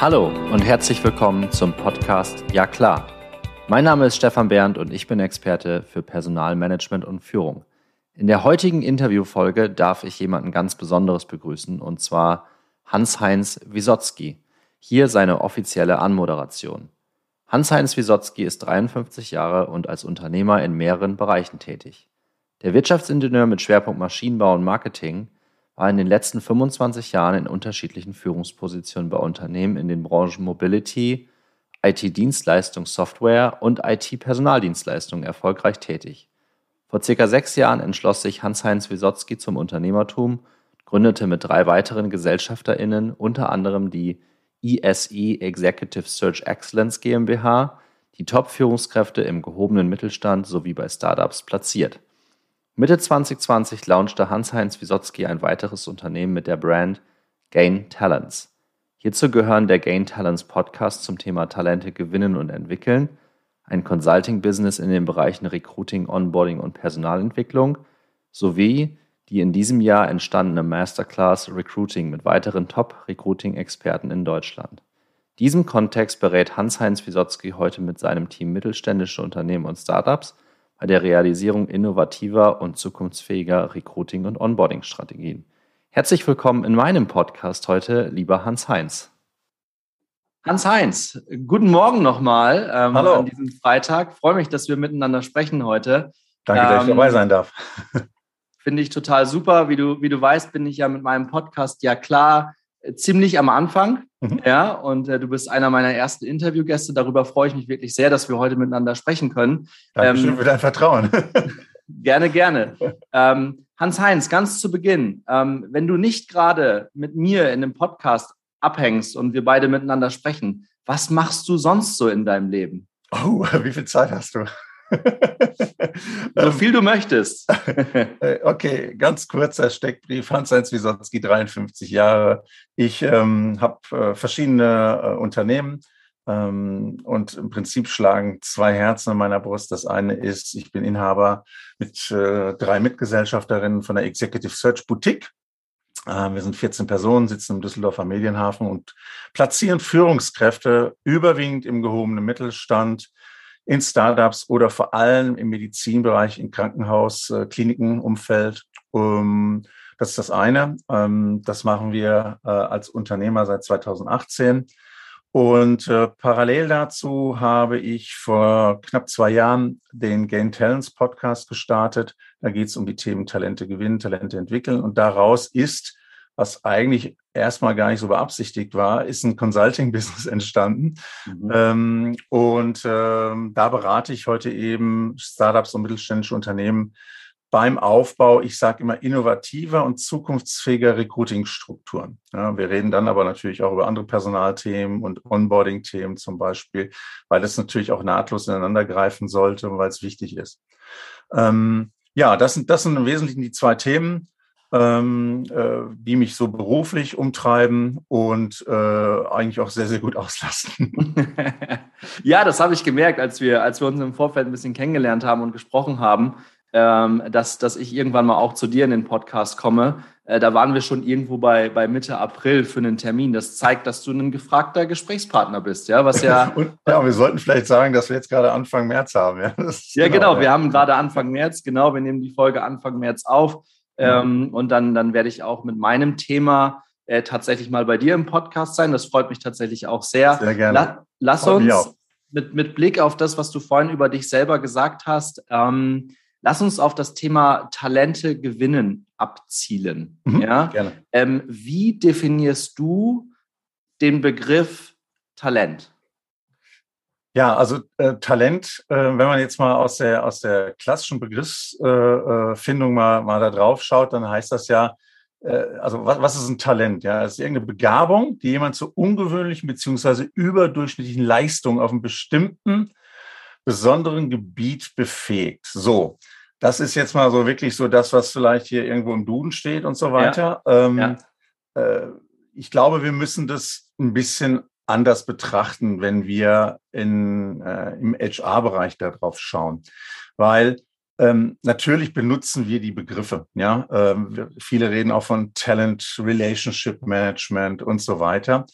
Hallo und herzlich willkommen zum Podcast Ja klar. Mein Name ist Stefan Berndt und ich bin Experte für Personalmanagement und Führung. In der heutigen Interviewfolge darf ich jemanden ganz Besonderes begrüßen und zwar Hans-Heinz Wisotzki. Hier seine offizielle Anmoderation. Hans-Heinz Wisotzki ist 53 Jahre und als Unternehmer in mehreren Bereichen tätig. Der Wirtschaftsingenieur mit Schwerpunkt Maschinenbau und Marketing war in den letzten 25 Jahren in unterschiedlichen Führungspositionen bei Unternehmen in den Branchen Mobility, IT-Dienstleistung, Software und IT-Personaldienstleistungen erfolgreich tätig. Vor circa sechs Jahren entschloss sich Hans-Heinz Wisotzki zum Unternehmertum, gründete mit drei weiteren GesellschafterInnen unter anderem die ESE Executive Search Excellence GmbH, die Top-Führungskräfte im gehobenen Mittelstand sowie bei Startups platziert. Mitte 2020 launchte Hans-Heinz Wisotzki ein weiteres Unternehmen mit der Brand Gain Talents. Hierzu gehören der Gain Talents Podcast zum Thema Talente gewinnen und entwickeln, ein Consulting-Business in den Bereichen Recruiting, Onboarding und Personalentwicklung sowie die in diesem Jahr entstandene Masterclass Recruiting mit weiteren Top-Recruiting-Experten in Deutschland. Diesem Kontext berät Hans-Heinz Wisotzki heute mit seinem Team mittelständische Unternehmen und Startups – bei der Realisierung innovativer und zukunftsfähiger Recruiting- und Onboarding-Strategien. Herzlich willkommen in meinem Podcast heute, lieber Hans-Heinz. Hans-Heinz, guten Morgen nochmal ähm, Hallo. an diesem Freitag. Freue mich, dass wir miteinander sprechen heute. Danke, ähm, dass ich dabei sein darf. Finde ich total super. Wie du, wie du weißt, bin ich ja mit meinem Podcast ja klar ziemlich am Anfang. Mhm. Ja, und äh, du bist einer meiner ersten Interviewgäste. Darüber freue ich mich wirklich sehr, dass wir heute miteinander sprechen können. Dankeschön ähm, für dein Vertrauen. gerne, gerne. Ähm, Hans-Heinz, ganz zu Beginn, ähm, wenn du nicht gerade mit mir in einem Podcast abhängst und wir beide miteinander sprechen, was machst du sonst so in deinem Leben? Oh, wie viel Zeit hast du? So viel du möchtest. Äh, okay, ganz kurzer Steckbrief. Hans-Heinz Wisotzki, 53 Jahre. Ich ähm, habe äh, verschiedene äh, Unternehmen ähm, und im Prinzip schlagen zwei Herzen in meiner Brust. Das eine ist, ich bin Inhaber mit äh, drei Mitgesellschafterinnen von der Executive Search Boutique. Äh, wir sind 14 Personen, sitzen im Düsseldorfer Medienhafen und platzieren Führungskräfte überwiegend im gehobenen Mittelstand in Startups oder vor allem im Medizinbereich, im Krankenhaus, äh, Klinikenumfeld. Ähm, das ist das eine. Ähm, das machen wir äh, als Unternehmer seit 2018. Und äh, parallel dazu habe ich vor knapp zwei Jahren den Gain Talents Podcast gestartet. Da geht es um die Themen Talente gewinnen, Talente entwickeln. Und daraus ist was eigentlich erstmal gar nicht so beabsichtigt war, ist ein Consulting-Business entstanden. Mhm. Ähm, und ähm, da berate ich heute eben Startups und mittelständische Unternehmen beim Aufbau, ich sage immer, innovativer und zukunftsfähiger Recruiting-Strukturen. Ja, wir reden dann aber natürlich auch über andere Personalthemen und Onboarding-Themen zum Beispiel, weil das natürlich auch nahtlos ineinander greifen sollte und weil es wichtig ist. Ähm, ja, das sind, das sind im Wesentlichen die zwei Themen ähm, äh, die mich so beruflich umtreiben und äh, eigentlich auch sehr, sehr gut auslasten. ja, das habe ich gemerkt, als wir, als wir uns im Vorfeld ein bisschen kennengelernt haben und gesprochen haben, ähm, dass, dass ich irgendwann mal auch zu dir in den Podcast komme. Äh, da waren wir schon irgendwo bei, bei Mitte April für einen Termin. Das zeigt, dass du ein gefragter Gesprächspartner bist, ja, was ja. und, ja, wir sollten vielleicht sagen, dass wir jetzt gerade Anfang März haben. Ja, ja genau, genau wir haben gerade Anfang März, genau, wir nehmen die Folge Anfang März auf. Ähm, und dann, dann werde ich auch mit meinem Thema äh, tatsächlich mal bei dir im Podcast sein. Das freut mich tatsächlich auch sehr. Sehr gerne. La lass uns mit, mit Blick auf das, was du vorhin über dich selber gesagt hast, ähm, lass uns auf das Thema Talente gewinnen abzielen. Mhm, ja? Gerne. Ähm, wie definierst du den Begriff Talent? Ja, also äh, Talent, äh, wenn man jetzt mal aus der, aus der klassischen Begriffsfindung äh, mal, mal da drauf schaut, dann heißt das ja, äh, also was, was ist ein Talent? Ja, es ist irgendeine Begabung, die jemand zu ungewöhnlichen beziehungsweise überdurchschnittlichen Leistungen auf einem bestimmten, besonderen Gebiet befähigt. So, das ist jetzt mal so wirklich so das, was vielleicht hier irgendwo im Duden steht und so weiter. Ja. Ähm, ja. Äh, ich glaube, wir müssen das ein bisschen anders betrachten, wenn wir in, äh, im HR-Bereich darauf schauen. Weil ähm, natürlich benutzen wir die Begriffe. Ja, ähm, viele reden auch von Talent, Relationship Management und so weiter.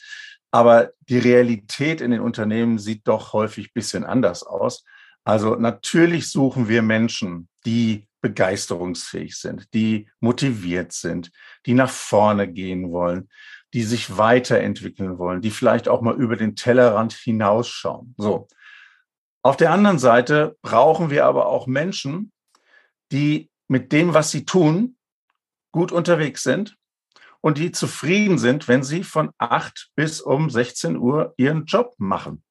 Aber die Realität in den Unternehmen sieht doch häufig ein bisschen anders aus. Also natürlich suchen wir Menschen, die begeisterungsfähig sind, die motiviert sind, die nach vorne gehen wollen, die sich weiterentwickeln wollen, die vielleicht auch mal über den Tellerrand hinausschauen. So. Auf der anderen Seite brauchen wir aber auch Menschen, die mit dem, was sie tun, gut unterwegs sind und die zufrieden sind, wenn sie von acht bis um 16 Uhr ihren Job machen.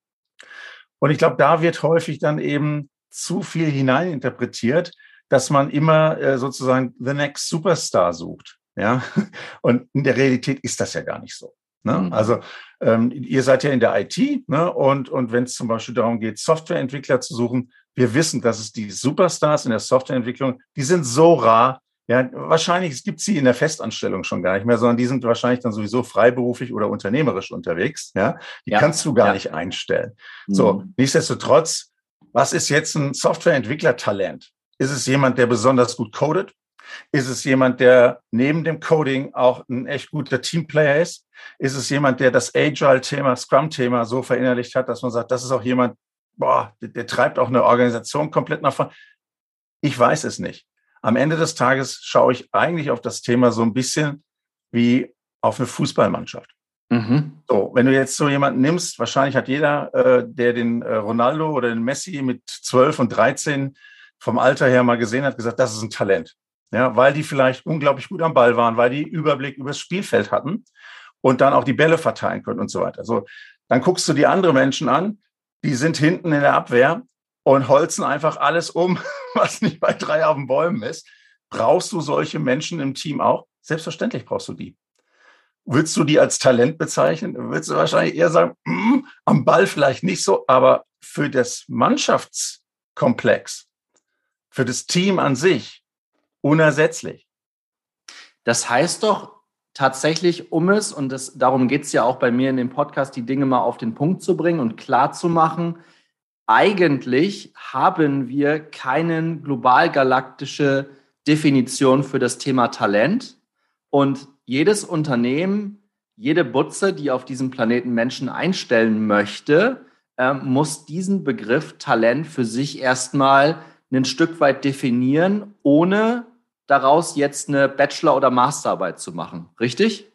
Und ich glaube, da wird häufig dann eben zu viel hineininterpretiert, dass man immer äh, sozusagen the next Superstar sucht. Ja, und in der Realität ist das ja gar nicht so. Ne? Mhm. Also ähm, ihr seid ja in der IT ne? und, und wenn es zum Beispiel darum geht, Softwareentwickler zu suchen, wir wissen, dass es die Superstars in der Softwareentwicklung, die sind so rar. Ja, wahrscheinlich gibt es sie in der Festanstellung schon gar nicht mehr, sondern die sind wahrscheinlich dann sowieso freiberuflich oder unternehmerisch unterwegs. Ja, die ja. kannst du gar ja. nicht einstellen. Mhm. So, nichtsdestotrotz, was ist jetzt ein Softwareentwickler-Talent? Ist es jemand, der besonders gut codet? Ist es jemand, der neben dem Coding auch ein echt guter Teamplayer ist? Ist es jemand, der das Agile-Thema, Scrum-Thema so verinnerlicht hat, dass man sagt, das ist auch jemand, boah, der, der treibt auch eine Organisation komplett nach vorne? Ich weiß es nicht. Am Ende des Tages schaue ich eigentlich auf das Thema so ein bisschen wie auf eine Fußballmannschaft. Mhm. So, wenn du jetzt so jemanden nimmst, wahrscheinlich hat jeder, äh, der den äh, Ronaldo oder den Messi mit 12 und 13 vom Alter her mal gesehen hat, gesagt, das ist ein Talent. Ja, weil die vielleicht unglaublich gut am Ball waren, weil die Überblick übers Spielfeld hatten und dann auch die Bälle verteilen können und so weiter. So, dann guckst du die anderen Menschen an, die sind hinten in der Abwehr und holzen einfach alles um, was nicht bei drei auf den Bäumen ist. Brauchst du solche Menschen im Team auch? Selbstverständlich brauchst du die. Willst du die als Talent bezeichnen? Willst du wahrscheinlich eher sagen, mm, am Ball vielleicht nicht so, aber für das Mannschaftskomplex für das Team an sich unersetzlich. Das heißt doch tatsächlich, um es, und das, darum geht es ja auch bei mir in dem Podcast, die Dinge mal auf den Punkt zu bringen und klar zu machen, eigentlich haben wir keine global galaktische Definition für das Thema Talent. Und jedes Unternehmen, jede Butze, die auf diesem Planeten Menschen einstellen möchte, äh, muss diesen Begriff Talent für sich erstmal ein Stück weit definieren, ohne daraus jetzt eine Bachelor- oder Masterarbeit zu machen. Richtig?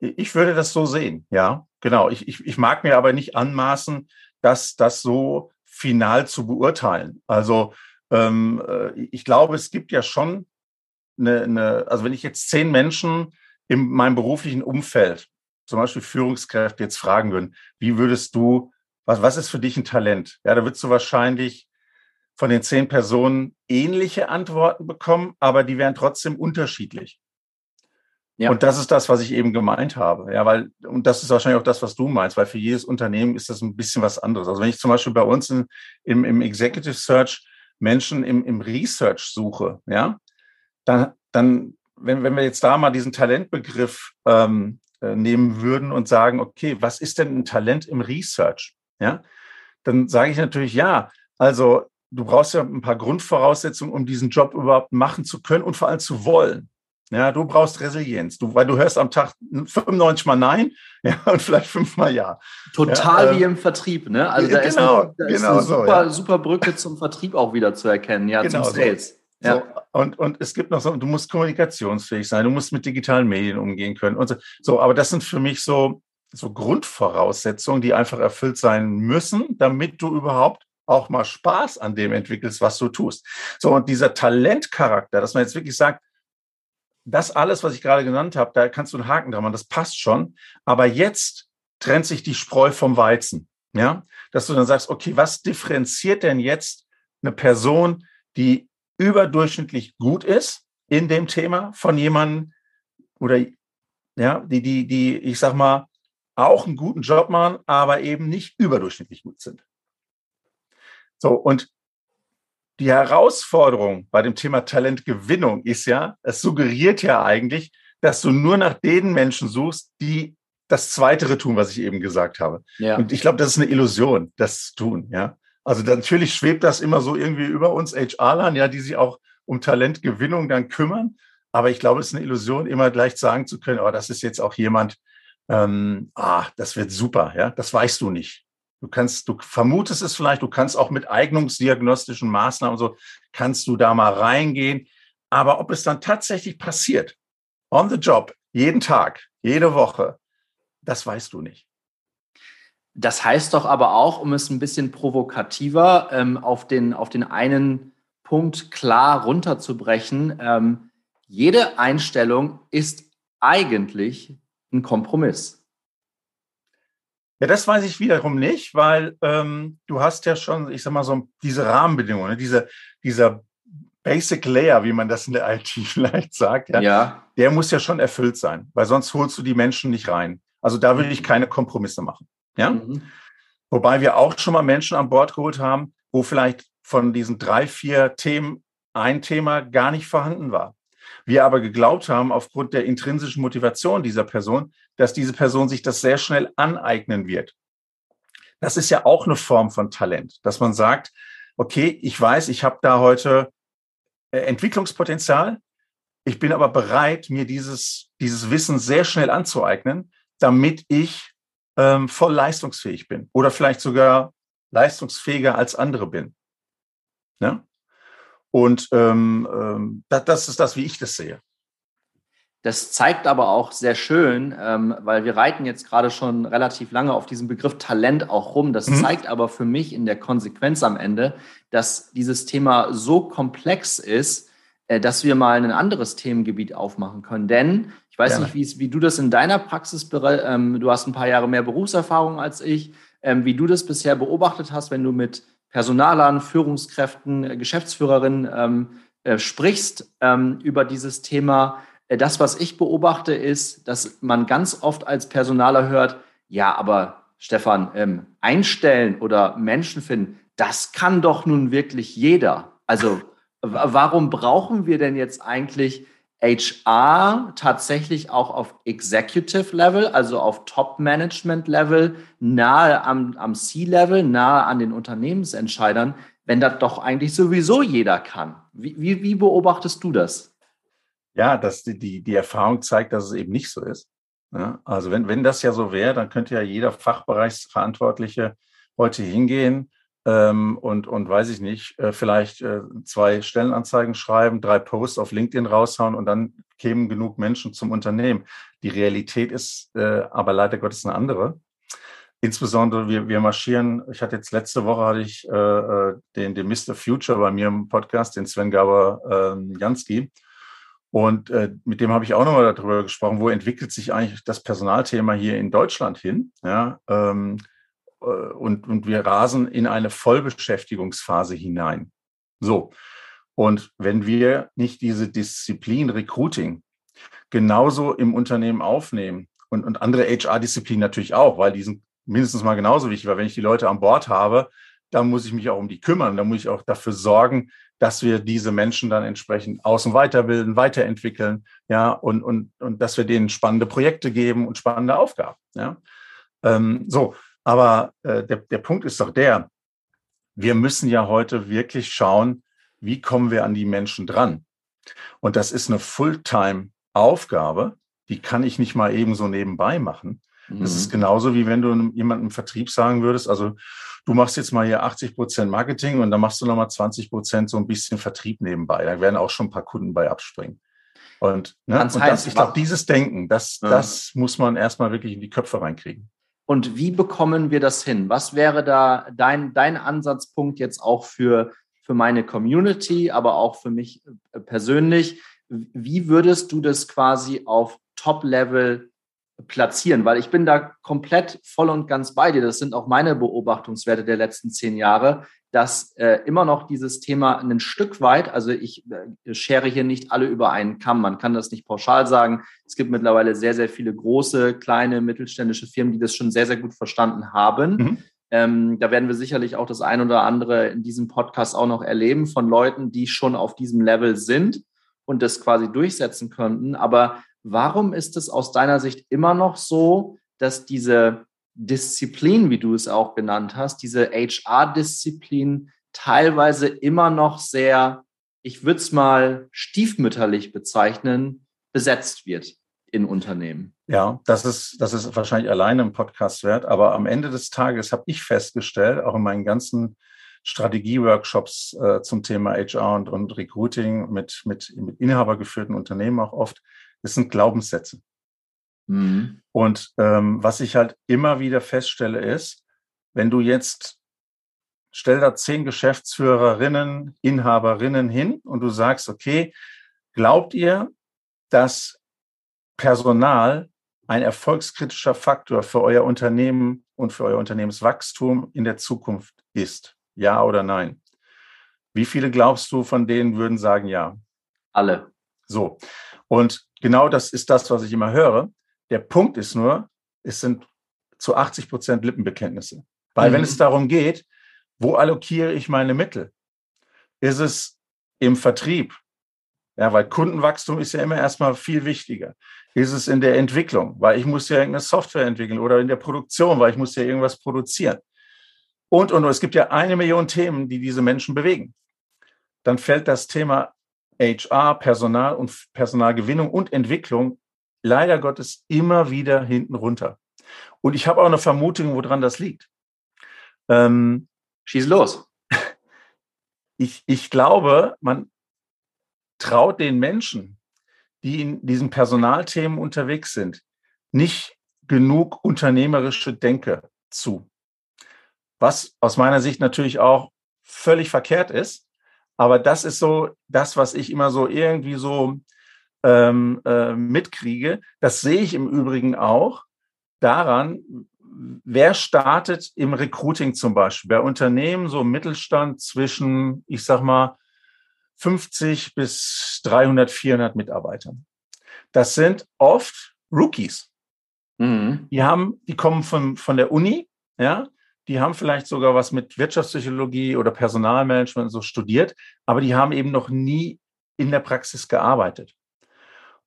Ich würde das so sehen, ja, genau. Ich, ich, ich mag mir aber nicht anmaßen, dass das so final zu beurteilen. Also ähm, äh, ich glaube, es gibt ja schon eine, eine, also wenn ich jetzt zehn Menschen in meinem beruflichen Umfeld, zum Beispiel Führungskräfte, jetzt fragen würden, wie würdest du, was, was ist für dich ein Talent? Ja, da würdest du wahrscheinlich von den zehn Personen ähnliche Antworten bekommen, aber die wären trotzdem unterschiedlich. Ja. Und das ist das, was ich eben gemeint habe. Ja, weil, und das ist wahrscheinlich auch das, was du meinst, weil für jedes Unternehmen ist das ein bisschen was anderes. Also wenn ich zum Beispiel bei uns in, im, im Executive Search Menschen im, im Research suche, ja, dann, dann wenn, wenn wir jetzt da mal diesen Talentbegriff ähm, äh, nehmen würden und sagen, okay, was ist denn ein Talent im Research? Ja, dann sage ich natürlich, ja, also du brauchst ja ein paar Grundvoraussetzungen, um diesen Job überhaupt machen zu können und vor allem zu wollen. Ja, du brauchst Resilienz, du, weil du hörst am Tag 95 mal Nein ja, und vielleicht fünfmal Ja. Total ja, wie äh, im Vertrieb, ne? Also da genau, ist eine, da genau ist eine super, so, ja. super Brücke zum Vertrieb auch wieder zu erkennen, ja, genau zum Sales. So. Ja. So, und, und es gibt noch so, du musst kommunikationsfähig sein, du musst mit digitalen Medien umgehen können und so. so aber das sind für mich so, so Grundvoraussetzungen, die einfach erfüllt sein müssen, damit du überhaupt auch mal Spaß an dem entwickelst, was du tust. So, und dieser Talentcharakter, dass man jetzt wirklich sagt, das alles, was ich gerade genannt habe, da kannst du einen Haken dran machen, das passt schon. Aber jetzt trennt sich die Spreu vom Weizen. Ja, dass du dann sagst, okay, was differenziert denn jetzt eine Person, die überdurchschnittlich gut ist in dem Thema von jemandem oder ja, die, die, die, ich sag mal, auch einen guten Job machen, aber eben nicht überdurchschnittlich gut sind. So, und die Herausforderung bei dem Thema Talentgewinnung ist ja, es suggeriert ja eigentlich, dass du nur nach den Menschen suchst, die das Zweitere tun, was ich eben gesagt habe. Ja. Und ich glaube, das ist eine Illusion, das zu tun, ja. Also natürlich schwebt das immer so irgendwie über uns HR-Lern, ja, die sich auch um Talentgewinnung dann kümmern. Aber ich glaube, es ist eine Illusion, immer gleich sagen zu können, oh, das ist jetzt auch jemand, ähm, ah, das wird super, ja, das weißt du nicht. Du kannst, du vermutest es vielleicht, du kannst auch mit eignungsdiagnostischen Maßnahmen so, kannst du da mal reingehen. Aber ob es dann tatsächlich passiert, on the job, jeden Tag, jede Woche, das weißt du nicht. Das heißt doch aber auch, um es ein bisschen provokativer ähm, auf, den, auf den einen Punkt klar runterzubrechen, ähm, jede Einstellung ist eigentlich ein Kompromiss. Ja, das weiß ich wiederum nicht, weil ähm, du hast ja schon, ich sag mal so, diese Rahmenbedingungen, ne? diese, dieser Basic Layer, wie man das in der IT vielleicht sagt, ja, ja, der muss ja schon erfüllt sein, weil sonst holst du die Menschen nicht rein. Also da würde ich mhm. keine Kompromisse machen. Ja? Mhm. Wobei wir auch schon mal Menschen an Bord geholt haben, wo vielleicht von diesen drei, vier Themen ein Thema gar nicht vorhanden war. Wir aber geglaubt haben, aufgrund der intrinsischen Motivation dieser Person, dass diese Person sich das sehr schnell aneignen wird. Das ist ja auch eine Form von Talent, dass man sagt, okay, ich weiß, ich habe da heute äh, Entwicklungspotenzial, ich bin aber bereit, mir dieses, dieses Wissen sehr schnell anzueignen, damit ich ähm, voll leistungsfähig bin oder vielleicht sogar leistungsfähiger als andere bin. Ja? Und ähm, ähm, das, das ist das, wie ich das sehe. Das zeigt aber auch sehr schön, ähm, weil wir reiten jetzt gerade schon relativ lange auf diesem Begriff Talent auch rum. Das mhm. zeigt aber für mich in der Konsequenz am Ende, dass dieses Thema so komplex ist, äh, dass wir mal ein anderes Themengebiet aufmachen können. Denn ich weiß ja. nicht, wie du das in deiner Praxis, ähm, du hast ein paar Jahre mehr Berufserfahrung als ich, ähm, wie du das bisher beobachtet hast, wenn du mit Personalern, Führungskräften, äh, Geschäftsführerinnen ähm, äh, sprichst ähm, über dieses Thema. Äh, das, was ich beobachte, ist, dass man ganz oft als Personaler hört, ja, aber Stefan, ähm, einstellen oder Menschen finden, das kann doch nun wirklich jeder. Also warum brauchen wir denn jetzt eigentlich HR tatsächlich auch auf Executive Level, also auf Top-Management Level, nahe am, am C-Level, nahe an den Unternehmensentscheidern, wenn das doch eigentlich sowieso jeder kann. Wie, wie, wie beobachtest du das? Ja, dass die, die, die Erfahrung zeigt, dass es eben nicht so ist. Ja, also wenn, wenn das ja so wäre, dann könnte ja jeder Fachbereichsverantwortliche heute hingehen ähm, und, und weiß ich nicht, äh, vielleicht äh, zwei Stellenanzeigen schreiben, drei Posts auf LinkedIn raushauen und dann kämen genug Menschen zum Unternehmen. Die Realität ist äh, aber leider Gottes eine andere. Insbesondere wir, wir marschieren, ich hatte jetzt letzte Woche hatte ich äh, äh den, den Mr. Future bei mir im Podcast, den Sven Gaber äh, Jansky. Und äh, mit dem habe ich auch nochmal darüber gesprochen, wo entwickelt sich eigentlich das Personalthema hier in Deutschland hin? Ja, ähm, äh, und, und wir rasen in eine Vollbeschäftigungsphase hinein. So. Und wenn wir nicht diese Disziplin Recruiting genauso im Unternehmen aufnehmen und, und andere HR-Disziplinen natürlich auch, weil die sind mindestens mal genauso wichtig, weil wenn ich die Leute an Bord habe, dann muss ich mich auch um die kümmern, dann muss ich auch dafür sorgen, dass wir diese Menschen dann entsprechend und weiterbilden, weiterentwickeln, ja, und, und, und dass wir denen spannende Projekte geben und spannende Aufgaben, ja. Ähm, so, aber äh, der, der Punkt ist doch der, wir müssen ja heute wirklich schauen, wie kommen wir an die Menschen dran. Und das ist eine Fulltime-Aufgabe, die kann ich nicht mal eben so nebenbei machen. Mhm. Das ist mhm. genauso wie wenn du jemandem im Vertrieb sagen würdest, also du machst jetzt mal hier 80 Prozent Marketing und dann machst du nochmal 20 Prozent so ein bisschen Vertrieb nebenbei. Da werden auch schon ein paar Kunden bei abspringen. Und, ne, und das, ich glaube, dieses Denken, das, ja. das muss man erstmal wirklich in die Köpfe reinkriegen. Und wie bekommen wir das hin? Was wäre da dein, dein Ansatzpunkt jetzt auch für, für meine Community, aber auch für mich äh, persönlich? Wie würdest du das quasi auf Top-Level platzieren? Weil ich bin da komplett voll und ganz bei dir. Das sind auch meine Beobachtungswerte der letzten zehn Jahre, dass äh, immer noch dieses Thema ein Stück weit, also ich äh, schere hier nicht alle über einen Kamm, man kann das nicht pauschal sagen. Es gibt mittlerweile sehr, sehr viele große, kleine, mittelständische Firmen, die das schon sehr, sehr gut verstanden haben. Mhm. Ähm, da werden wir sicherlich auch das ein oder andere in diesem Podcast auch noch erleben von Leuten, die schon auf diesem Level sind und das quasi durchsetzen könnten. Aber warum ist es aus deiner Sicht immer noch so, dass diese Disziplin, wie du es auch genannt hast, diese HR-Disziplin teilweise immer noch sehr, ich würde es mal stiefmütterlich bezeichnen, besetzt wird. in Unternehmen. Ja, das ist, das ist wahrscheinlich alleine ein Podcast wert, aber am Ende des Tages habe ich festgestellt, auch in meinen ganzen Strategie-Workshops äh, zum Thema HR und, und Recruiting mit, mit, mit inhabergeführten Unternehmen auch oft, das sind Glaubenssätze. Mhm. Und ähm, was ich halt immer wieder feststelle ist, wenn du jetzt stell da zehn Geschäftsführerinnen, Inhaberinnen hin und du sagst, okay, glaubt ihr, dass Personal ein erfolgskritischer Faktor für euer Unternehmen und für euer Unternehmenswachstum in der Zukunft ist? Ja oder nein? Wie viele glaubst du von denen würden sagen ja? Alle. So. Und genau das ist das, was ich immer höre. Der Punkt ist nur, es sind zu 80 Prozent Lippenbekenntnisse. Weil mhm. wenn es darum geht, wo allokiere ich meine Mittel? Ist es im Vertrieb? Ja, weil Kundenwachstum ist ja immer erstmal viel wichtiger. Ist es in der Entwicklung, weil ich muss ja irgendeine Software entwickeln oder in der Produktion, weil ich muss ja irgendwas produzieren. Und, und, und es gibt ja eine Million Themen, die diese Menschen bewegen. Dann fällt das Thema HR, Personal und Personalgewinnung und Entwicklung leider Gottes immer wieder hinten runter. Und ich habe auch eine Vermutung, woran das liegt. Ähm, Schieß los. Ich, ich glaube, man traut den Menschen, die in diesen Personalthemen unterwegs sind, nicht genug unternehmerische Denke zu. Was aus meiner Sicht natürlich auch völlig verkehrt ist. Aber das ist so das, was ich immer so irgendwie so ähm, äh, mitkriege. Das sehe ich im Übrigen auch daran, wer startet im Recruiting zum Beispiel bei Unternehmen so im Mittelstand zwischen, ich sag mal, 50 bis 300, 400 Mitarbeitern. Das sind oft Rookies. Mhm. Die haben, die kommen von, von der Uni, ja, die haben vielleicht sogar was mit Wirtschaftspsychologie oder Personalmanagement so studiert, aber die haben eben noch nie in der Praxis gearbeitet.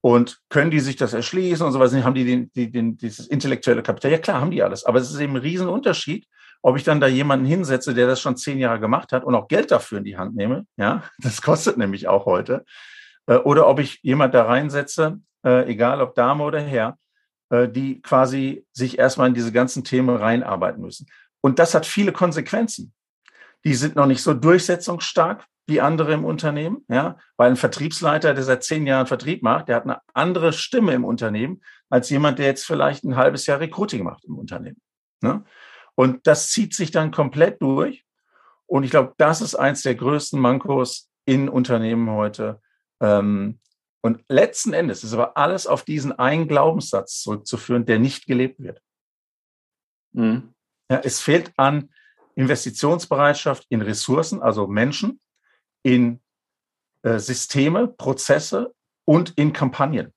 Und können die sich das erschließen und sowas? Haben die, den, die den, dieses intellektuelle Kapital? Ja, klar, haben die alles. Aber es ist eben ein Riesenunterschied, ob ich dann da jemanden hinsetze, der das schon zehn Jahre gemacht hat und auch Geld dafür in die Hand nehme. Ja, das kostet nämlich auch heute. Äh, oder ob ich jemand da reinsetze, äh, egal ob Dame oder Herr, äh, die quasi sich erstmal in diese ganzen Themen reinarbeiten müssen. Und das hat viele Konsequenzen. Die sind noch nicht so durchsetzungsstark wie andere im Unternehmen, ja, weil ein Vertriebsleiter, der seit zehn Jahren Vertrieb macht, der hat eine andere Stimme im Unternehmen als jemand, der jetzt vielleicht ein halbes Jahr Recruiting macht im Unternehmen. Ne? Und das zieht sich dann komplett durch. Und ich glaube, das ist eins der größten Mankos in Unternehmen heute. Ähm, und letzten Endes ist aber alles auf diesen einen Glaubenssatz zurückzuführen, der nicht gelebt wird. Mhm. Ja, es fehlt an Investitionsbereitschaft in Ressourcen, also Menschen, in äh, Systeme, Prozesse und in Kampagnen.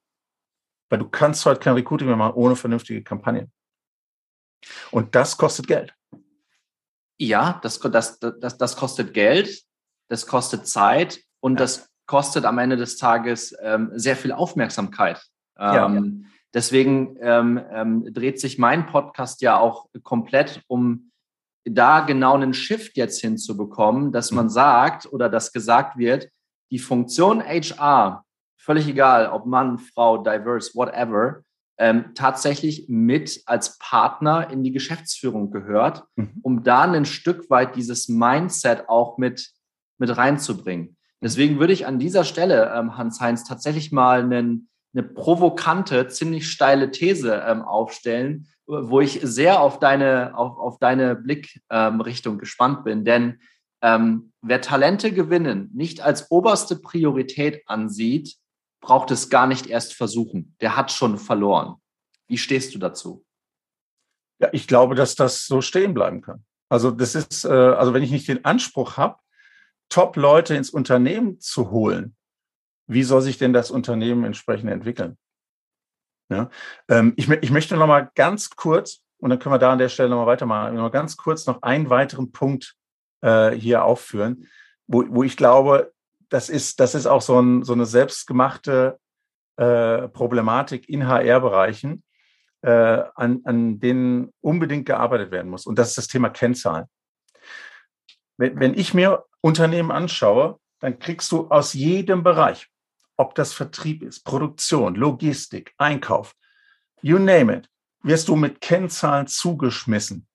Weil du kannst heute kein Recruiting mehr machen ohne vernünftige Kampagnen. Und das kostet Geld. Ja, das, das, das, das kostet Geld, das kostet Zeit und ja. das kostet am Ende des Tages ähm, sehr viel Aufmerksamkeit. Ähm, ja. Deswegen ähm, ähm, dreht sich mein Podcast ja auch komplett um da genau einen Shift jetzt hinzubekommen, dass man mhm. sagt oder dass gesagt wird, die Funktion HR, völlig egal, ob Mann, Frau, diverse, whatever, ähm, tatsächlich mit als Partner in die Geschäftsführung gehört, mhm. um da ein Stück weit dieses Mindset auch mit, mit reinzubringen. Deswegen würde ich an dieser Stelle, ähm, Hans-Heinz, tatsächlich mal einen, eine provokante, ziemlich steile These ähm, aufstellen, wo ich sehr auf deine, auf, auf deine Blickrichtung ähm, gespannt bin. Denn ähm, wer Talente gewinnen nicht als oberste Priorität ansieht, braucht es gar nicht erst versuchen. Der hat schon verloren. Wie stehst du dazu? Ja, ich glaube, dass das so stehen bleiben kann. Also das ist, äh, also wenn ich nicht den Anspruch habe, Top-Leute ins Unternehmen zu holen, wie soll sich denn das Unternehmen entsprechend entwickeln? Ja, ähm, ich, ich möchte noch mal ganz kurz, und dann können wir da an der Stelle noch mal weitermachen, noch mal ganz kurz noch einen weiteren Punkt äh, hier aufführen, wo, wo ich glaube, das ist, das ist auch so, ein, so eine selbstgemachte äh, Problematik in HR-Bereichen, äh, an, an denen unbedingt gearbeitet werden muss. Und das ist das Thema Kennzahlen. Wenn, wenn ich mir Unternehmen anschaue, dann kriegst du aus jedem Bereich, ob das Vertrieb ist, Produktion, Logistik, Einkauf, you name it, wirst du mit Kennzahlen zugeschmissen,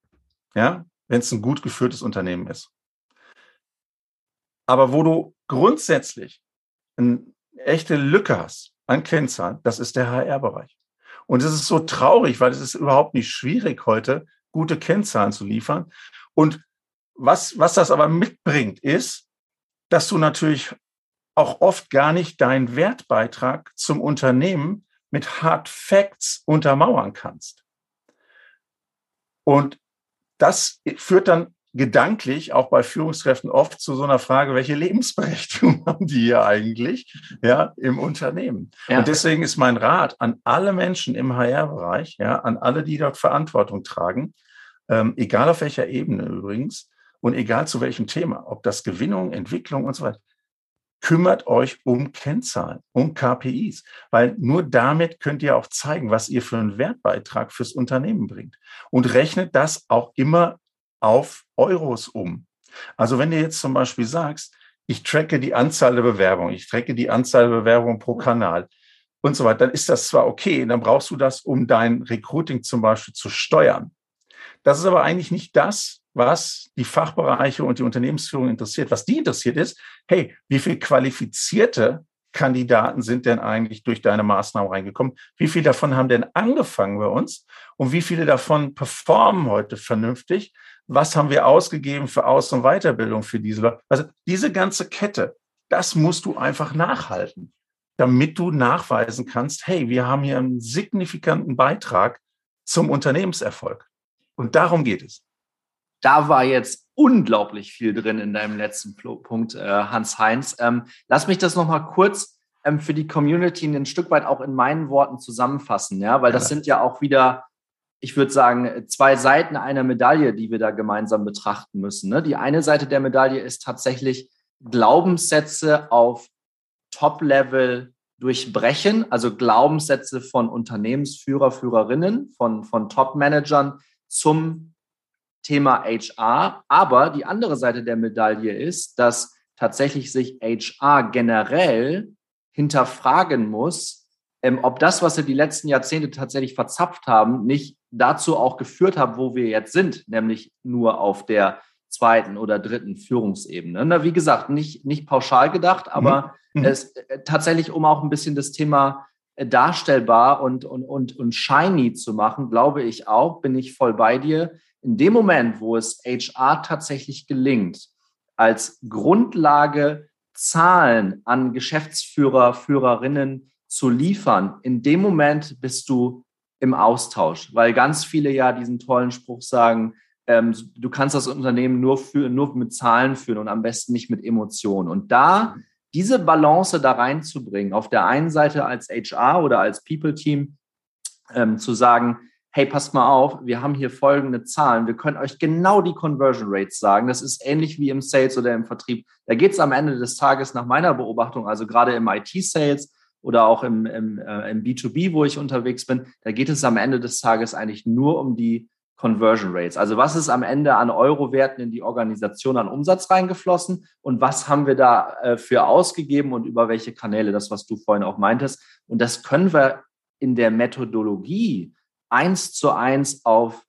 ja, wenn es ein gut geführtes Unternehmen ist. Aber wo du grundsätzlich eine echte Lücke hast an Kennzahlen, das ist der HR-Bereich. Und es ist so traurig, weil es ist überhaupt nicht schwierig heute, gute Kennzahlen zu liefern. Und was, was das aber mitbringt, ist, dass du natürlich auch oft gar nicht deinen Wertbeitrag zum Unternehmen mit Hard Facts untermauern kannst. Und das führt dann gedanklich auch bei Führungskräften oft zu so einer Frage, welche Lebensberechtigung haben die hier eigentlich ja, im Unternehmen? Ja. Und deswegen ist mein Rat an alle Menschen im HR-Bereich, ja, an alle, die dort Verantwortung tragen, ähm, egal auf welcher Ebene übrigens und egal zu welchem Thema, ob das Gewinnung, Entwicklung und so weiter, kümmert euch um Kennzahlen, um KPIs, weil nur damit könnt ihr auch zeigen, was ihr für einen Wertbeitrag fürs Unternehmen bringt und rechnet das auch immer auf Euros um. Also wenn du jetzt zum Beispiel sagst, ich tracke die Anzahl der Bewerbungen, ich tracke die Anzahl der Bewerbungen pro Kanal und so weiter, dann ist das zwar okay, dann brauchst du das, um dein Recruiting zum Beispiel zu steuern. Das ist aber eigentlich nicht das, was die Fachbereiche und die Unternehmensführung interessiert. Was die interessiert ist, hey, wie viel qualifizierte Kandidaten sind denn eigentlich durch deine Maßnahmen reingekommen? Wie viele davon haben denn angefangen bei uns? Und wie viele davon performen heute vernünftig? Was haben wir ausgegeben für Aus- und Weiterbildung für diese Leute? Also diese ganze Kette, das musst du einfach nachhalten, damit du nachweisen kannst, hey, wir haben hier einen signifikanten Beitrag zum Unternehmenserfolg. Und darum geht es. Da war jetzt unglaublich viel drin in deinem letzten Punkt, äh, Hans-Heinz. Ähm, lass mich das nochmal kurz ähm, für die Community ein Stück weit auch in meinen Worten zusammenfassen, ja, weil das sind ja auch wieder, ich würde sagen, zwei Seiten einer Medaille, die wir da gemeinsam betrachten müssen. Ne? Die eine Seite der Medaille ist tatsächlich Glaubenssätze auf Top-Level durchbrechen, also Glaubenssätze von Unternehmensführer, Führerinnen, von, von Top-Managern zum Thema HR. Aber die andere Seite der Medaille ist, dass tatsächlich sich HR generell hinterfragen muss, ähm, ob das, was wir die letzten Jahrzehnte tatsächlich verzapft haben, nicht dazu auch geführt hat, wo wir jetzt sind, nämlich nur auf der zweiten oder dritten Führungsebene. Na, wie gesagt, nicht, nicht pauschal gedacht, aber mhm. es äh, tatsächlich, um auch ein bisschen das Thema äh, darstellbar und, und, und, und shiny zu machen, glaube ich auch, bin ich voll bei dir, in dem Moment, wo es HR tatsächlich gelingt, als Grundlage Zahlen an Geschäftsführer, Führerinnen zu liefern, in dem Moment bist du im Austausch, weil ganz viele ja diesen tollen Spruch sagen, ähm, du kannst das Unternehmen nur, für, nur mit Zahlen führen und am besten nicht mit Emotionen. Und da diese Balance da reinzubringen, auf der einen Seite als HR oder als People-Team ähm, zu sagen, hey, passt mal auf, wir haben hier folgende Zahlen. Wir können euch genau die Conversion Rates sagen. Das ist ähnlich wie im Sales oder im Vertrieb. Da geht es am Ende des Tages nach meiner Beobachtung, also gerade im IT-Sales oder auch im, im, äh, im B2B, wo ich unterwegs bin, da geht es am Ende des Tages eigentlich nur um die Conversion Rates. Also was ist am Ende an Euro-Werten in die Organisation an Umsatz reingeflossen und was haben wir da äh, für ausgegeben und über welche Kanäle, das, was du vorhin auch meintest. Und das können wir in der Methodologie eins zu eins auf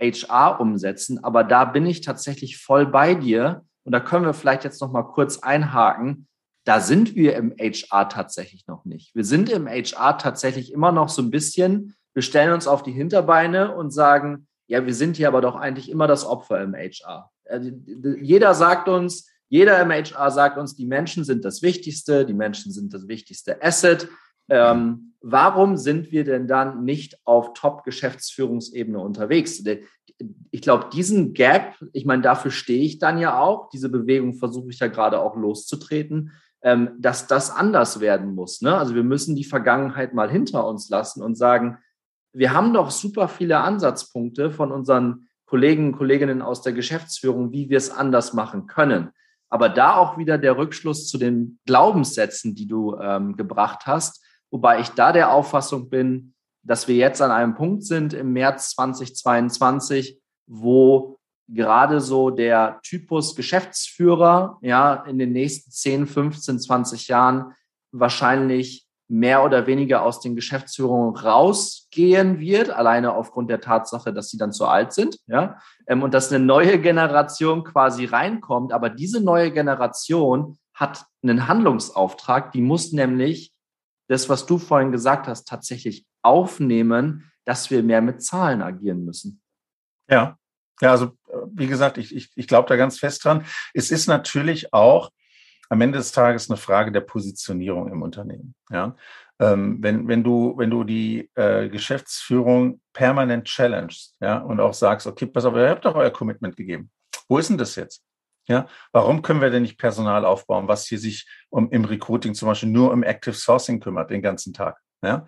HR umsetzen. Aber da bin ich tatsächlich voll bei dir. Und da können wir vielleicht jetzt noch mal kurz einhaken. Da sind wir im HR tatsächlich noch nicht. Wir sind im HR tatsächlich immer noch so ein bisschen, wir stellen uns auf die Hinterbeine und sagen, ja, wir sind hier aber doch eigentlich immer das Opfer im HR. Also, jeder sagt uns, jeder im HR sagt uns, die Menschen sind das Wichtigste, die Menschen sind das wichtigste Asset. Ähm, warum sind wir denn dann nicht auf Top-Geschäftsführungsebene unterwegs? Ich glaube, diesen Gap, ich meine, dafür stehe ich dann ja auch. Diese Bewegung versuche ich ja gerade auch loszutreten, ähm, dass das anders werden muss. Ne? Also wir müssen die Vergangenheit mal hinter uns lassen und sagen, wir haben doch super viele Ansatzpunkte von unseren Kollegen und Kolleginnen aus der Geschäftsführung, wie wir es anders machen können. Aber da auch wieder der Rückschluss zu den Glaubenssätzen, die du ähm, gebracht hast. Wobei ich da der Auffassung bin, dass wir jetzt an einem Punkt sind im März 2022, wo gerade so der Typus Geschäftsführer ja in den nächsten 10, 15, 20 Jahren wahrscheinlich mehr oder weniger aus den Geschäftsführungen rausgehen wird, alleine aufgrund der Tatsache, dass sie dann zu alt sind, ja, ähm, und dass eine neue Generation quasi reinkommt. Aber diese neue Generation hat einen Handlungsauftrag, die muss nämlich das, was du vorhin gesagt hast, tatsächlich aufnehmen, dass wir mehr mit Zahlen agieren müssen. Ja, ja, also äh, wie gesagt, ich, ich, ich glaube da ganz fest dran. Es ist natürlich auch am Ende des Tages eine Frage der Positionierung im Unternehmen. Ja? Ähm, wenn, wenn, du, wenn du die äh, Geschäftsführung permanent challengest ja, und auch sagst, okay, pass auf, ihr habt doch euer Commitment gegeben. Wo ist denn das jetzt? Ja, warum können wir denn nicht Personal aufbauen, was hier sich um, im Recruiting zum Beispiel nur um Active Sourcing kümmert, den ganzen Tag? Ja,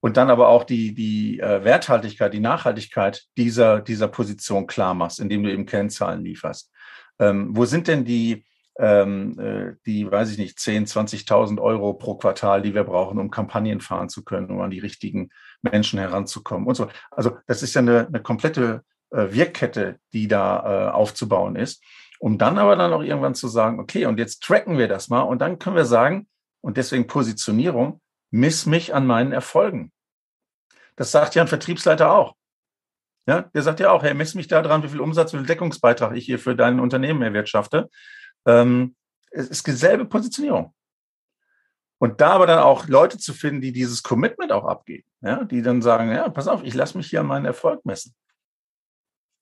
und dann aber auch die, die äh, Werthaltigkeit, die Nachhaltigkeit dieser, dieser Position klar machst, indem du eben Kennzahlen lieferst. Ähm, wo sind denn die, ähm, äh, die, weiß ich nicht, 10, 20.000 Euro pro Quartal, die wir brauchen, um Kampagnen fahren zu können, um an die richtigen Menschen heranzukommen und so. Also das ist ja eine, eine komplette äh, Wirkkette, die da äh, aufzubauen ist, um dann aber dann auch irgendwann zu sagen, okay, und jetzt tracken wir das mal und dann können wir sagen, und deswegen Positionierung, miss mich an meinen Erfolgen. Das sagt ja ein Vertriebsleiter auch. Ja, der sagt ja auch, hey, mess mich da dran, wie viel Umsatz, wie viel Deckungsbeitrag ich hier für dein Unternehmen erwirtschafte. Ähm, es ist dieselbe Positionierung. Und da aber dann auch Leute zu finden, die dieses Commitment auch abgeben, ja, die dann sagen, ja, pass auf, ich lasse mich hier an meinen Erfolg messen.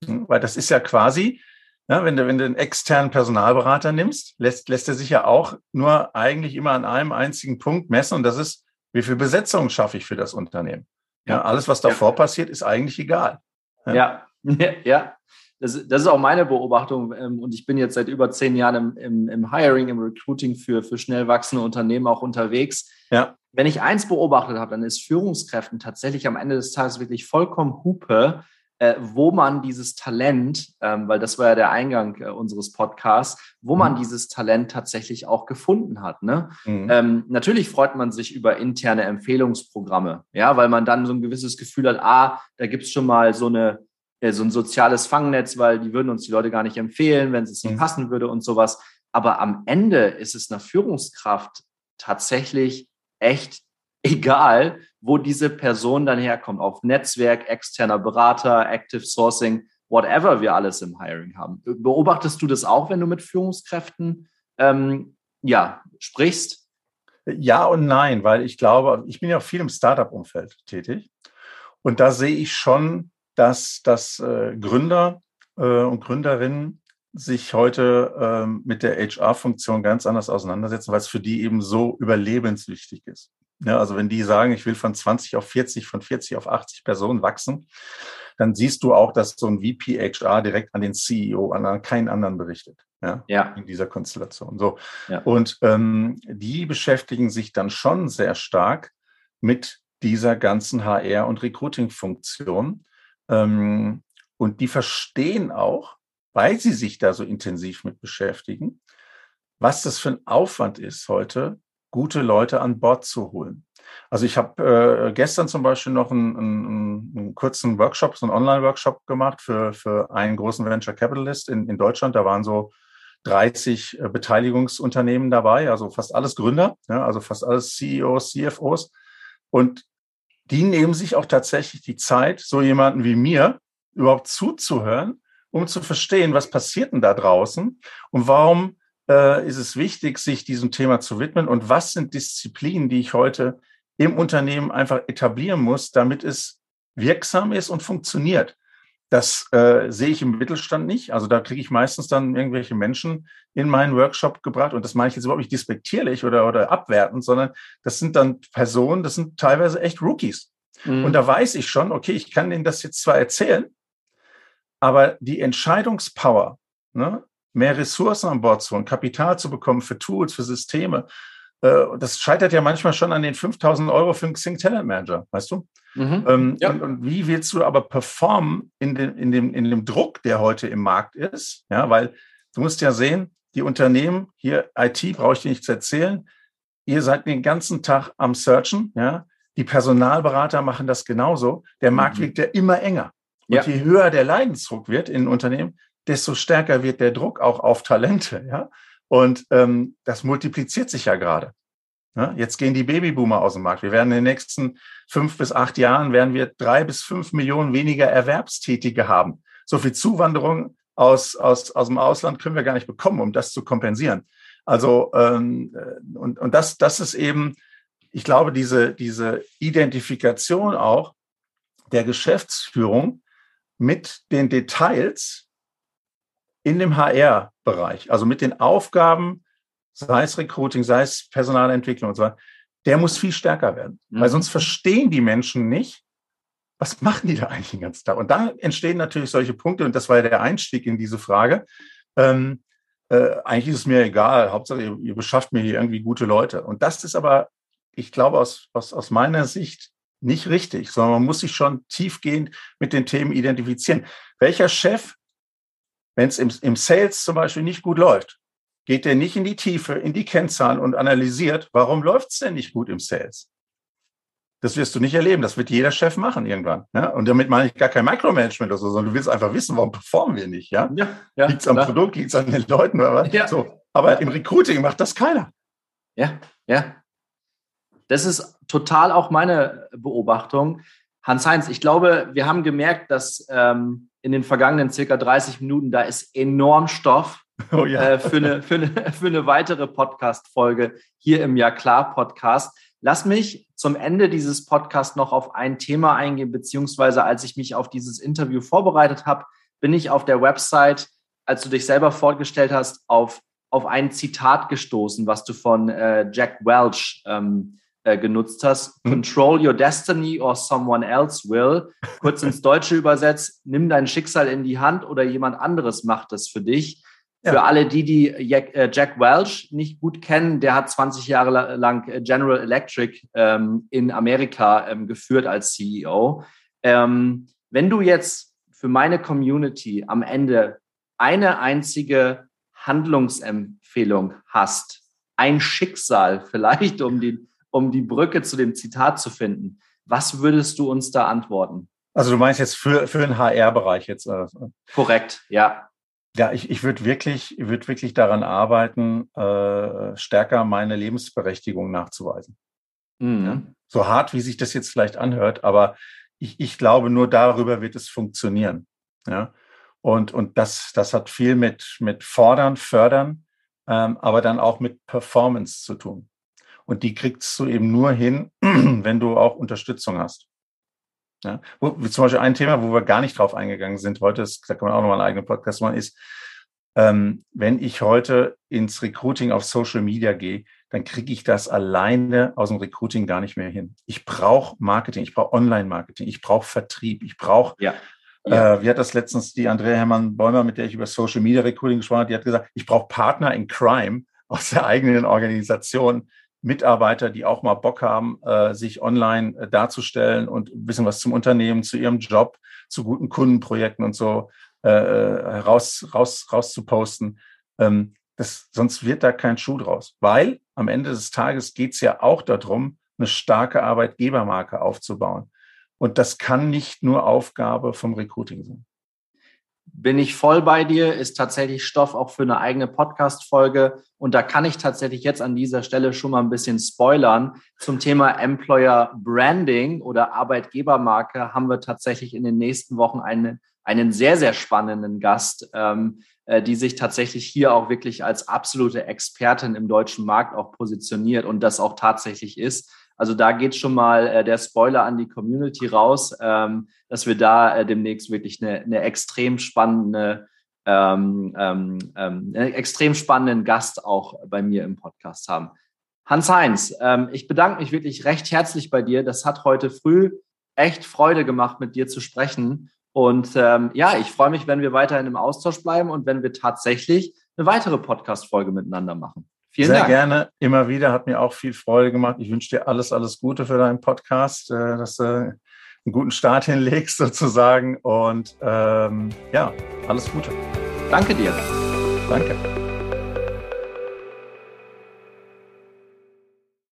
Hm, weil das ist ja quasi, ja, wenn, du, wenn du einen externen Personalberater nimmst, lässt, lässt er sich ja auch nur eigentlich immer an einem einzigen Punkt messen und das ist, wie viel Besetzung schaffe ich für das Unternehmen? Ja, alles, was davor ja. passiert, ist eigentlich egal. Ja, ja. ja. Das, das, ist auch meine Beobachtung. Ähm, und ich bin jetzt seit über zehn Jahren im, im, im Hiring, im Recruiting für, für schnell wachsende Unternehmen auch unterwegs. Ja. Wenn ich eins beobachtet habe, dann ist Führungskräften tatsächlich am Ende des Tages wirklich vollkommen Hupe, äh, wo man dieses Talent, ähm, weil das war ja der Eingang äh, unseres Podcasts, wo mhm. man dieses Talent tatsächlich auch gefunden hat. Ne? Mhm. Ähm, natürlich freut man sich über interne Empfehlungsprogramme, ja, weil man dann so ein gewisses Gefühl hat, ah, da gibt's schon mal so eine äh, so ein soziales Fangnetz, weil die würden uns die Leute gar nicht empfehlen, wenn es nicht mhm. passen würde und sowas. Aber am Ende ist es einer Führungskraft tatsächlich echt egal, wo diese Person dann herkommt, auf Netzwerk, externer Berater, Active Sourcing, whatever wir alles im Hiring haben. Beobachtest du das auch, wenn du mit Führungskräften ähm, ja, sprichst? Ja und nein, weil ich glaube, ich bin ja auch viel im Startup-Umfeld tätig und da sehe ich schon, dass, dass äh, Gründer äh, und Gründerinnen sich heute ähm, mit der HR-Funktion ganz anders auseinandersetzen, weil es für die eben so überlebenswichtig ist. Ja, also wenn die sagen, ich will von 20 auf 40, von 40 auf 80 Personen wachsen, dann siehst du auch, dass so ein VPHR direkt an den CEO, an keinen anderen berichtet. Ja, ja. in dieser Konstellation. So. Ja. Und ähm, die beschäftigen sich dann schon sehr stark mit dieser ganzen HR- und Recruiting-Funktion. Ähm, und die verstehen auch, weil sie sich da so intensiv mit beschäftigen, was das für ein Aufwand ist heute, gute Leute an Bord zu holen. Also ich habe äh, gestern zum Beispiel noch einen, einen, einen kurzen Workshop, so einen Online-Workshop gemacht für, für einen großen Venture Capitalist in, in Deutschland. Da waren so 30 äh, Beteiligungsunternehmen dabei, also fast alles Gründer, ja, also fast alles CEOs, CFOs. Und die nehmen sich auch tatsächlich die Zeit, so jemanden wie mir überhaupt zuzuhören, um zu verstehen, was passiert denn da draußen und warum äh, ist es wichtig, sich diesem Thema zu widmen und was sind Disziplinen, die ich heute im Unternehmen einfach etablieren muss, damit es wirksam ist und funktioniert. Das äh, sehe ich im Mittelstand nicht. Also da kriege ich meistens dann irgendwelche Menschen in meinen Workshop gebracht. Und das meine ich jetzt überhaupt nicht despektierlich oder, oder abwertend, sondern das sind dann Personen, das sind teilweise echt Rookies. Mhm. Und da weiß ich schon, okay, ich kann denen das jetzt zwar erzählen, aber die Entscheidungspower, ne, mehr Ressourcen an Bord zu holen, Kapital zu bekommen für Tools, für Systeme. Äh, das scheitert ja manchmal schon an den 5000 Euro für einen Xing Talent Manager, weißt du? Mhm. Ähm, ja. und, und, wie willst du aber performen in dem, in, dem, in dem Druck, der heute im Markt ist? Ja, weil du musst ja sehen, die Unternehmen, hier IT brauche ich dir nicht zu erzählen, ihr seid den ganzen Tag am Searchen, ja. Die Personalberater machen das genauso. Der Markt mhm. wird ja immer enger. Und ja. je höher der Leidensdruck wird in Unternehmen, desto stärker wird der Druck auch auf Talente, ja. Und ähm, das multipliziert sich ja gerade. Ja, jetzt gehen die Babyboomer aus dem Markt. Wir werden in den nächsten fünf bis acht Jahren werden wir drei bis fünf Millionen weniger Erwerbstätige haben. So viel Zuwanderung aus, aus, aus dem Ausland können wir gar nicht bekommen, um das zu kompensieren. Also ähm, äh, und, und das, das ist eben, ich glaube, diese, diese Identifikation auch der Geschäftsführung mit den Details in dem HR-Bereich, also mit den Aufgaben, sei es Recruiting, sei es Personalentwicklung und so weiter, der muss viel stärker werden. Mhm. Weil sonst verstehen die Menschen nicht, was machen die da eigentlich den ganzen Tag? Und da entstehen natürlich solche Punkte, und das war ja der Einstieg in diese Frage. Ähm, äh, eigentlich ist es mir egal, Hauptsache ihr, ihr beschafft mir hier irgendwie gute Leute. Und das ist aber, ich glaube, aus, aus, aus meiner Sicht nicht richtig, sondern man muss sich schon tiefgehend mit den Themen identifizieren. Welcher Chef, wenn es im, im Sales zum Beispiel nicht gut läuft, geht der nicht in die Tiefe, in die Kennzahlen und analysiert, warum läuft es denn nicht gut im Sales? Das wirst du nicht erleben. Das wird jeder Chef machen irgendwann. Ja? Und damit meine ich gar kein Micromanagement oder so, sondern du willst einfach wissen, warum performen wir nicht. Ja? Ja, ja, liegt es am klar. Produkt, liegt es an den Leuten oder was? Ja. So. Aber ja. im Recruiting macht das keiner. Ja, ja. Das ist total auch meine Beobachtung. Hans-Heinz, ich glaube, wir haben gemerkt, dass ähm, in den vergangenen circa 30 Minuten da ist enorm Stoff oh, ja. äh, für, eine, für, eine, für eine weitere Podcast-Folge hier im Ja klar Podcast. Lass mich zum Ende dieses Podcasts noch auf ein Thema eingehen, beziehungsweise als ich mich auf dieses Interview vorbereitet habe, bin ich auf der Website, als du dich selber vorgestellt hast, auf, auf ein Zitat gestoßen, was du von äh, Jack Welch ähm, äh, genutzt hast. Mhm. Control your destiny or someone else will. Kurz ins Deutsche übersetzt, nimm dein Schicksal in die Hand oder jemand anderes macht es für dich. Ja. Für alle die, die äh, Jack Welch nicht gut kennen, der hat 20 Jahre lang äh, General Electric ähm, in Amerika ähm, geführt als CEO. Ähm, wenn du jetzt für meine Community am Ende eine einzige Handlungsempfehlung hast, ein Schicksal vielleicht, um die, um die Brücke zu dem Zitat zu finden, was würdest du uns da antworten? Also du meinst jetzt für, für den HR-Bereich jetzt? Äh, Korrekt, ja. Ja, ich, ich würde wirklich, ich würd wirklich daran arbeiten, äh, stärker meine Lebensberechtigung nachzuweisen. Mhm. Ja? So hart, wie sich das jetzt vielleicht anhört, aber ich, ich glaube, nur darüber wird es funktionieren. Ja? Und, und das, das hat viel mit, mit Fordern, Fördern, ähm, aber dann auch mit Performance zu tun. Und die kriegst du eben nur hin, wenn du auch Unterstützung hast. Ja, wo, zum Beispiel ein Thema, wo wir gar nicht drauf eingegangen sind heute, ist, da kann man auch nochmal einen eigenen Podcast machen, ist, ähm, wenn ich heute ins Recruiting auf Social Media gehe, dann kriege ich das alleine aus dem Recruiting gar nicht mehr hin. Ich brauche Marketing, ich brauche Online-Marketing, ich brauche Vertrieb, ich brauche, ja. ja. Äh, wie hat das letztens die Andrea Hermann-Bäumer, mit der ich über Social Media Recruiting gesprochen habe, die hat gesagt, ich brauche Partner in Crime aus der eigenen Organisation, Mitarbeiter, die auch mal Bock haben, äh, sich online äh, darzustellen und ein bisschen was zum Unternehmen, zu ihrem Job, zu guten Kundenprojekten und so äh, äh, raus, raus, raus zu posten. Ähm, das, sonst wird da kein Schuh draus. Weil am Ende des Tages geht es ja auch darum, eine starke Arbeitgebermarke aufzubauen. Und das kann nicht nur Aufgabe vom Recruiting sein bin ich voll bei dir, ist tatsächlich Stoff auch für eine eigene Podcast-Folge. Und da kann ich tatsächlich jetzt an dieser Stelle schon mal ein bisschen spoilern. Zum Thema Employer Branding oder Arbeitgebermarke haben wir tatsächlich in den nächsten Wochen eine, einen sehr, sehr spannenden Gast, ähm, äh, die sich tatsächlich hier auch wirklich als absolute Expertin im deutschen Markt auch positioniert und das auch tatsächlich ist. Also da geht schon mal äh, der Spoiler an die Community raus, ähm, dass wir da äh, demnächst wirklich eine, eine extrem spannende, ähm, ähm, ähm einen extrem spannenden Gast auch bei mir im Podcast haben. Hans-Heinz, ähm, ich bedanke mich wirklich recht herzlich bei dir. Das hat heute früh echt Freude gemacht, mit dir zu sprechen. Und ähm, ja, ich freue mich, wenn wir weiterhin im Austausch bleiben und wenn wir tatsächlich eine weitere Podcast-Folge miteinander machen. Vielen Sehr Dank. gerne, immer wieder, hat mir auch viel Freude gemacht. Ich wünsche dir alles, alles Gute für deinen Podcast, äh, dass du einen guten Start hinlegst sozusagen. Und ähm, ja, alles Gute. Danke dir. Danke.